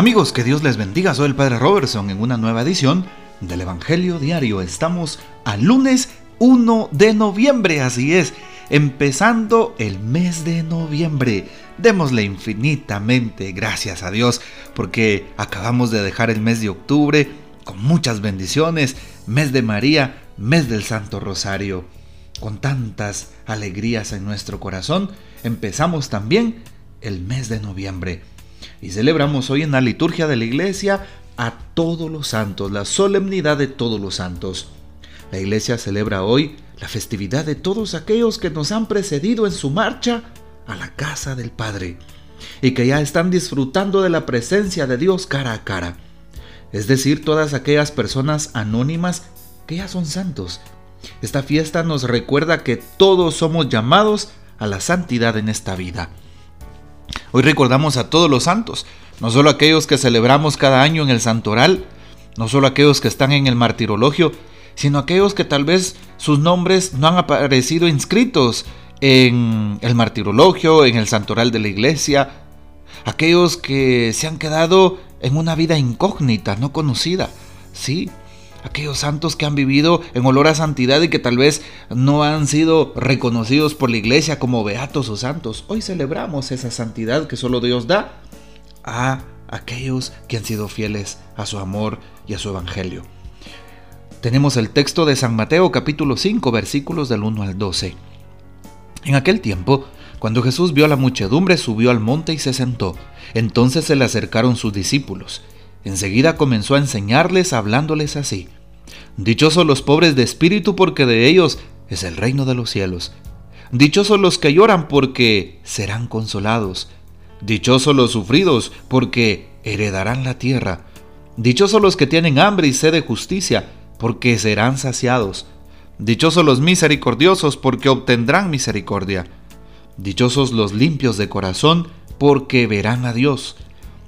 Amigos, que Dios les bendiga. Soy el Padre Robertson en una nueva edición del Evangelio Diario. Estamos al lunes 1 de noviembre, así es, empezando el mes de noviembre. Démosle infinitamente gracias a Dios porque acabamos de dejar el mes de octubre con muchas bendiciones, mes de María, mes del Santo Rosario. Con tantas alegrías en nuestro corazón, empezamos también el mes de noviembre. Y celebramos hoy en la liturgia de la iglesia a todos los santos, la solemnidad de todos los santos. La iglesia celebra hoy la festividad de todos aquellos que nos han precedido en su marcha a la casa del Padre y que ya están disfrutando de la presencia de Dios cara a cara. Es decir, todas aquellas personas anónimas que ya son santos. Esta fiesta nos recuerda que todos somos llamados a la santidad en esta vida. Hoy recordamos a todos los santos, no solo aquellos que celebramos cada año en el santoral, no solo aquellos que están en el martirologio, sino aquellos que tal vez sus nombres no han aparecido inscritos en el martirologio, en el santoral de la iglesia, aquellos que se han quedado en una vida incógnita, no conocida. Sí, aquellos santos que han vivido en olor a santidad y que tal vez no han sido reconocidos por la iglesia como beatos o santos. Hoy celebramos esa santidad que solo Dios da a aquellos que han sido fieles a su amor y a su evangelio. Tenemos el texto de San Mateo capítulo 5 versículos del 1 al 12. En aquel tiempo, cuando Jesús vio a la muchedumbre, subió al monte y se sentó. Entonces se le acercaron sus discípulos Enseguida comenzó a enseñarles hablándoles así. Dichosos los pobres de espíritu porque de ellos es el reino de los cielos. Dichosos los que lloran porque serán consolados. Dichosos los sufridos porque heredarán la tierra. Dichosos los que tienen hambre y sed de justicia porque serán saciados. Dichosos los misericordiosos porque obtendrán misericordia. Dichosos los limpios de corazón porque verán a Dios.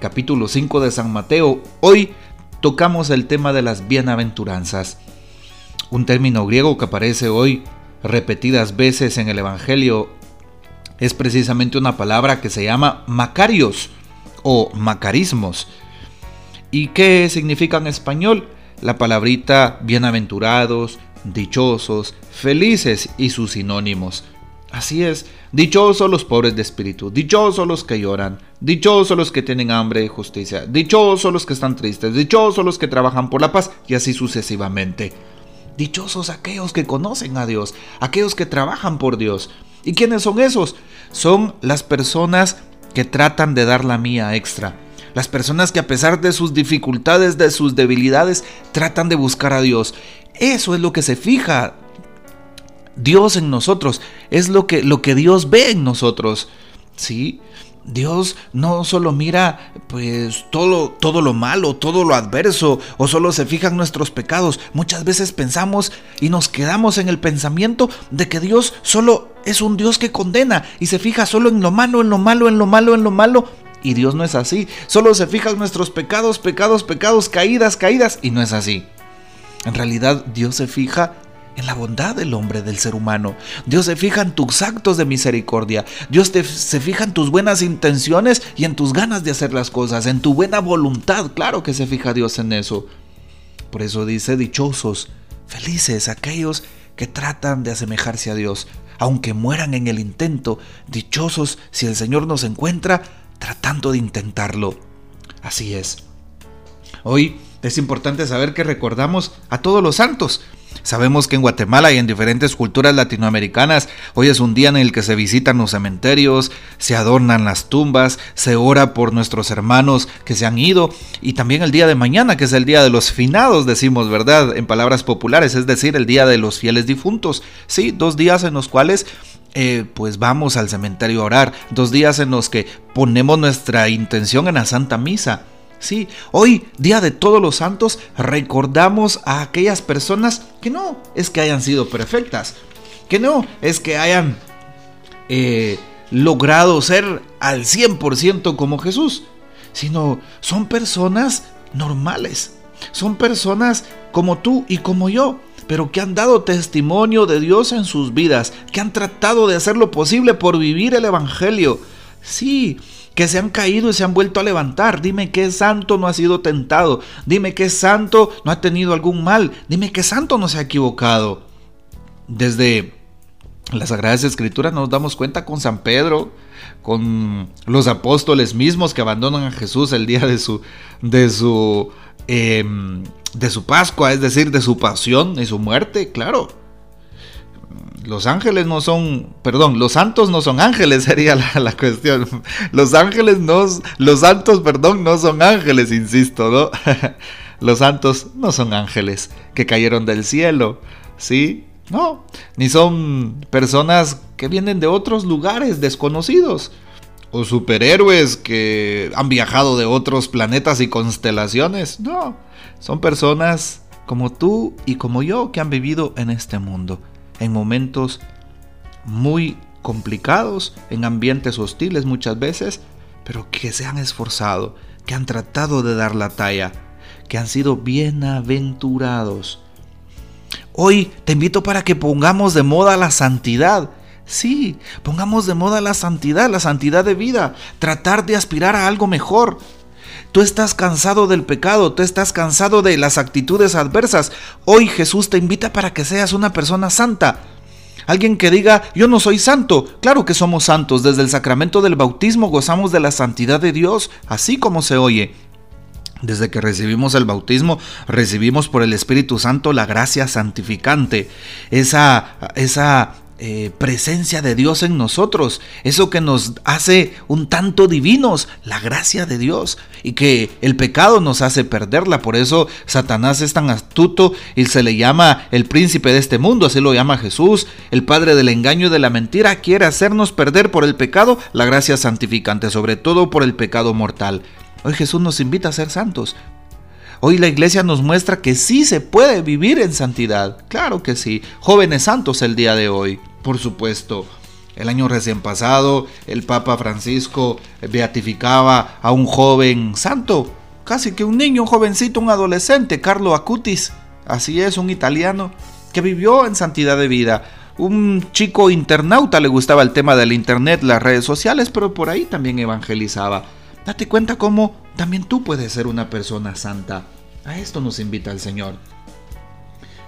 capítulo 5 de San Mateo. Hoy tocamos el tema de las bienaventuranzas, un término griego que aparece hoy repetidas veces en el Evangelio. Es precisamente una palabra que se llama macarios o macarismos. ¿Y qué significa en español? La palabrita bienaventurados, dichosos, felices y sus sinónimos. Así es, dichosos los pobres de espíritu, dichosos los que lloran, dichosos los que tienen hambre de justicia, dichosos los que están tristes, dichosos los que trabajan por la paz y así sucesivamente. Dichosos aquellos que conocen a Dios, aquellos que trabajan por Dios. ¿Y quiénes son esos? Son las personas que tratan de dar la mía extra. Las personas que a pesar de sus dificultades, de sus debilidades, tratan de buscar a Dios. Eso es lo que se fija Dios en nosotros, es lo que, lo que Dios ve en nosotros. ¿Sí? Dios no solo mira pues todo, todo lo malo, todo lo adverso, o solo se fija en nuestros pecados. Muchas veces pensamos y nos quedamos en el pensamiento de que Dios solo es un Dios que condena y se fija solo en lo malo, en lo malo, en lo malo, en lo malo. Y Dios no es así. Solo se fija en nuestros pecados, pecados, pecados, caídas, caídas. Y no es así. En realidad Dios se fija en la bondad del hombre, del ser humano. Dios se fija en tus actos de misericordia. Dios se fija en tus buenas intenciones y en tus ganas de hacer las cosas, en tu buena voluntad. Claro que se fija Dios en eso. Por eso dice, dichosos, felices aquellos que tratan de asemejarse a Dios, aunque mueran en el intento. Dichosos si el Señor nos encuentra tratando de intentarlo. Así es. Hoy es importante saber que recordamos a todos los santos, Sabemos que en Guatemala y en diferentes culturas latinoamericanas hoy es un día en el que se visitan los cementerios, se adornan las tumbas, se ora por nuestros hermanos que se han ido y también el día de mañana que es el día de los finados, decimos, ¿verdad? En palabras populares, es decir, el día de los fieles difuntos. Sí, dos días en los cuales eh, pues vamos al cementerio a orar, dos días en los que ponemos nuestra intención en la Santa Misa Sí, hoy, Día de Todos los Santos, recordamos a aquellas personas que no es que hayan sido perfectas, que no es que hayan eh, logrado ser al 100% como Jesús, sino son personas normales, son personas como tú y como yo, pero que han dado testimonio de Dios en sus vidas, que han tratado de hacer lo posible por vivir el Evangelio. Sí, que se han caído y se han vuelto a levantar. Dime qué santo no ha sido tentado. Dime qué santo no ha tenido algún mal. Dime qué santo no se ha equivocado. Desde las Sagradas Escrituras nos damos cuenta con San Pedro, con los apóstoles mismos que abandonan a Jesús el día de su, de su Em, de su Pascua, es decir, de su pasión y su muerte, claro. Los ángeles no son, perdón, los santos no son ángeles, sería la, cuestión. Los ángeles no, los santos, perdón, no son ángeles, insisto, ¿no? Los santos no son ángeles que cayeron del cielo, ¿sí? No, ni son personas que vienen de otros lugares desconocidos o superhéroes que han viajado de otros planetas y constelaciones. No, son personas como tú y como yo que han vivido en este mundo, en momentos muy complicados, en ambientes hostiles muchas veces, pero que se han esforzado, que han tratado de dar la talla, que han sido bienaventurados. Hoy te invito para que pongamos de moda la santidad, Sí, pongamos de moda la santidad, la santidad de vida, tratar de aspirar a algo mejor. Tú estás cansado del pecado, tú estás cansado de las actitudes adversas. Hoy Jesús te invita para que seas una persona santa. Alguien que diga, yo no soy santo. Claro que somos santos. Desde el sacramento del bautismo gozamos de la santidad de Dios, así como se oye. Desde que recibimos el bautismo, recibimos por el Espíritu Santo la gracia santificante, esa, esa eh, presencia de Dios en nosotros, eso que nos hace un tanto divinos, la gracia de Dios, y que el pecado nos hace perderla. Por eso Satanás es tan astuto y se le llama el príncipe de este mundo, así lo llama Jesús, el padre del engaño y de la mentira, quiere hacernos perder por el pecado la gracia santificante, sobre todo por el pecado mortal. Hoy Jesús nos invita a ser santos, Hoy la iglesia nos muestra que sí se puede vivir en santidad. Claro que sí. Jóvenes santos el día de hoy por supuesto. El año recién pasado, el Papa Francisco beatificaba a un joven santo, casi que un niño, un jovencito, un adolescente, Carlo Acutis. Así es, un italiano que vivió en santidad de vida. Un chico internauta le gustaba el tema del internet, las redes sociales, pero por ahí también evangelizaba. Date cuenta cómo también tú puedes ser una persona santa. A esto nos invita el Señor.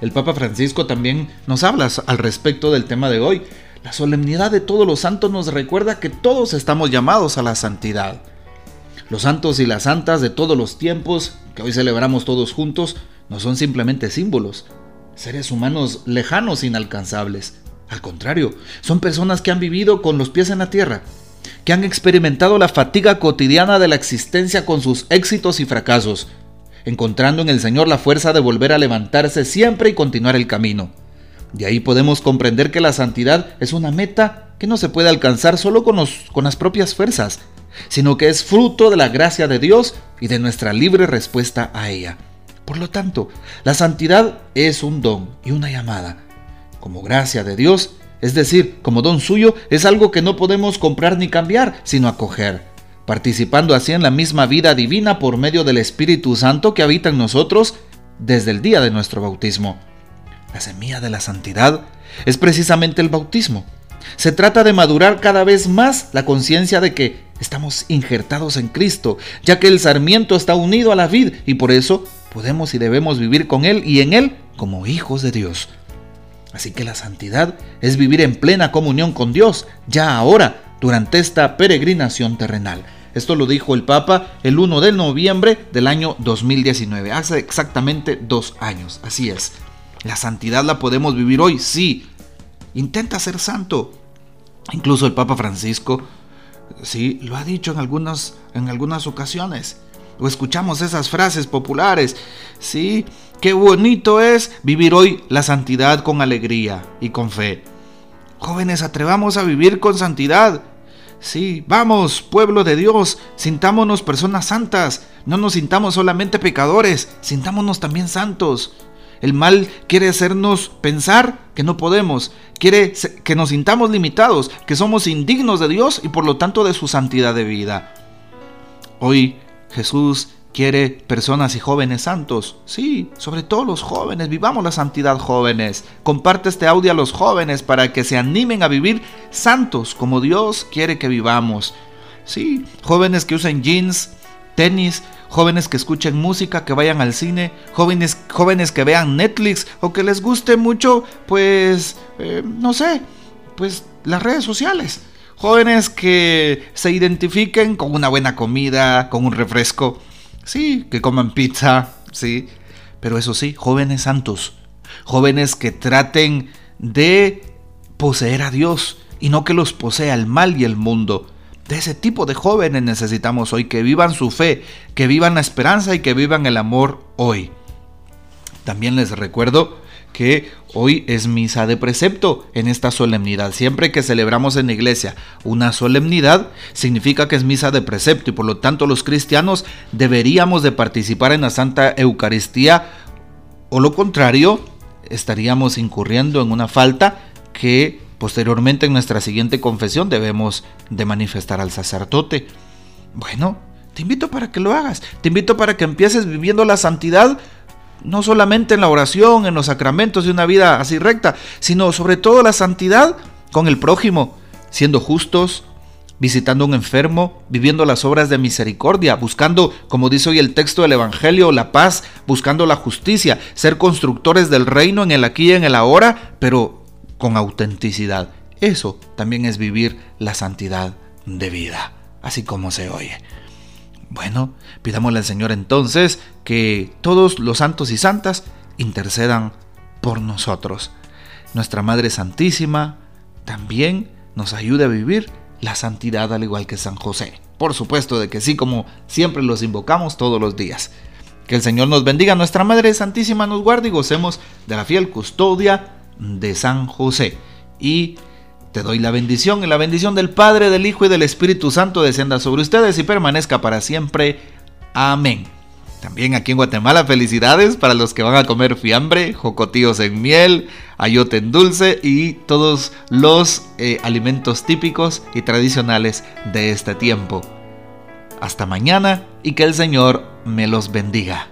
El Papa Francisco también nos habla al respecto del tema de hoy. La solemnidad de todos los santos nos recuerda que todos estamos llamados a la santidad. Los santos y las santas de todos los tiempos, que hoy celebramos todos juntos, no son simplemente símbolos, seres humanos lejanos, inalcanzables. Al contrario, son personas que han vivido con los pies en la tierra, que han experimentado la fatiga cotidiana de la existencia con sus éxitos y fracasos, encontrando en el Señor la fuerza de volver a levantarse siempre y continuar el camino. De ahí podemos comprender que la santidad es una meta que no se puede alcanzar solo con, con las propias fuerzas, sino que es fruto de la gracia de Dios y de nuestra libre respuesta a ella. Por lo tanto, la santidad es un don y una llamada. Como gracia de Dios, es decir, como don suyo, es algo que no podemos comprar ni cambiar, sino acoger participando así en la misma vida divina por medio del Espíritu Santo que habita en nosotros desde el día de nuestro bautismo. La semilla de la santidad es precisamente el bautismo. Se trata de madurar cada vez más la conciencia de que estamos injertados en Cristo, ya que el sarmiento está unido a la vid y por eso podemos y debemos vivir con Él y en Él como hijos de Dios. Así que la santidad es vivir en plena comunión con Dios, ya ahora, durante esta peregrinación terrenal. Esto lo dijo el Papa el 1 de noviembre del año 2019, hace exactamente dos años. Así es. La santidad la podemos vivir hoy, sí. Intenta ser santo. Incluso el Papa Francisco, sí, lo ha dicho en algunas, en algunas ocasiones. O escuchamos esas frases populares, sí, qué bonito es vivir hoy la santidad con alegría y con fe. Jóvenes, atrevamos a vivir con santidad. Sí, vamos, pueblo de Dios, sintámonos personas santas, no nos sintamos solamente pecadores, sintámonos también santos. El mal quiere hacernos pensar que no podemos, quiere que nos sintamos limitados, que somos indignos de Dios y por lo tanto de su santidad de vida. Hoy Jesús quiere personas y jóvenes santos. Sí, sobre todo los jóvenes, vivamos la santidad jóvenes. Comparte este audio a los jóvenes para que se animen a vivir santos como Dios quiere que vivamos. Sí, jóvenes que usen jeans, tenis, jóvenes que escuchen música, que vayan al cine, jóvenes, jóvenes que vean Netflix o que les guste mucho, pues, eh, no sé, pues las redes sociales. Jóvenes que se identifiquen con una buena comida, con un refresco. Sí, que coman pizza, sí. Pero eso sí, jóvenes santos. Jóvenes que traten de poseer a Dios y no que los posea el mal y el mundo. De ese tipo de jóvenes necesitamos hoy, que vivan su fe, que vivan la esperanza y que vivan el amor hoy. También les recuerdo que hoy es misa de precepto en esta solemnidad. Siempre que celebramos en la iglesia una solemnidad, significa que es misa de precepto y por lo tanto los cristianos deberíamos de participar en la Santa Eucaristía o lo contrario, estaríamos incurriendo en una falta que Posteriormente en nuestra siguiente confesión debemos de manifestar al sacerdote. Bueno, te invito para que lo hagas. Te invito para que empieces viviendo la santidad no solamente en la oración, en los sacramentos de una vida así recta, sino sobre todo la santidad con el prójimo, siendo justos, visitando un enfermo, viviendo las obras de misericordia, buscando, como dice hoy el texto del Evangelio, la paz, buscando la justicia, ser constructores del reino en el aquí y en el ahora, pero con autenticidad. Eso también es vivir la santidad de vida, así como se oye. Bueno, pidámosle al Señor entonces que todos los santos y santas intercedan por nosotros. Nuestra Madre Santísima también nos ayude a vivir la santidad al igual que San José. Por supuesto de que sí, como siempre los invocamos todos los días. Que el Señor nos bendiga, nuestra Madre Santísima nos guarde y gocemos de la fiel custodia de San José. Y te doy la bendición y la bendición del Padre, del Hijo y del Espíritu Santo descienda sobre ustedes y permanezca para siempre. Amén. También aquí en Guatemala, felicidades para los que van a comer fiambre, jocotíos en miel, ayote en dulce y todos los eh, alimentos típicos y tradicionales de este tiempo. Hasta mañana y que el Señor me los bendiga.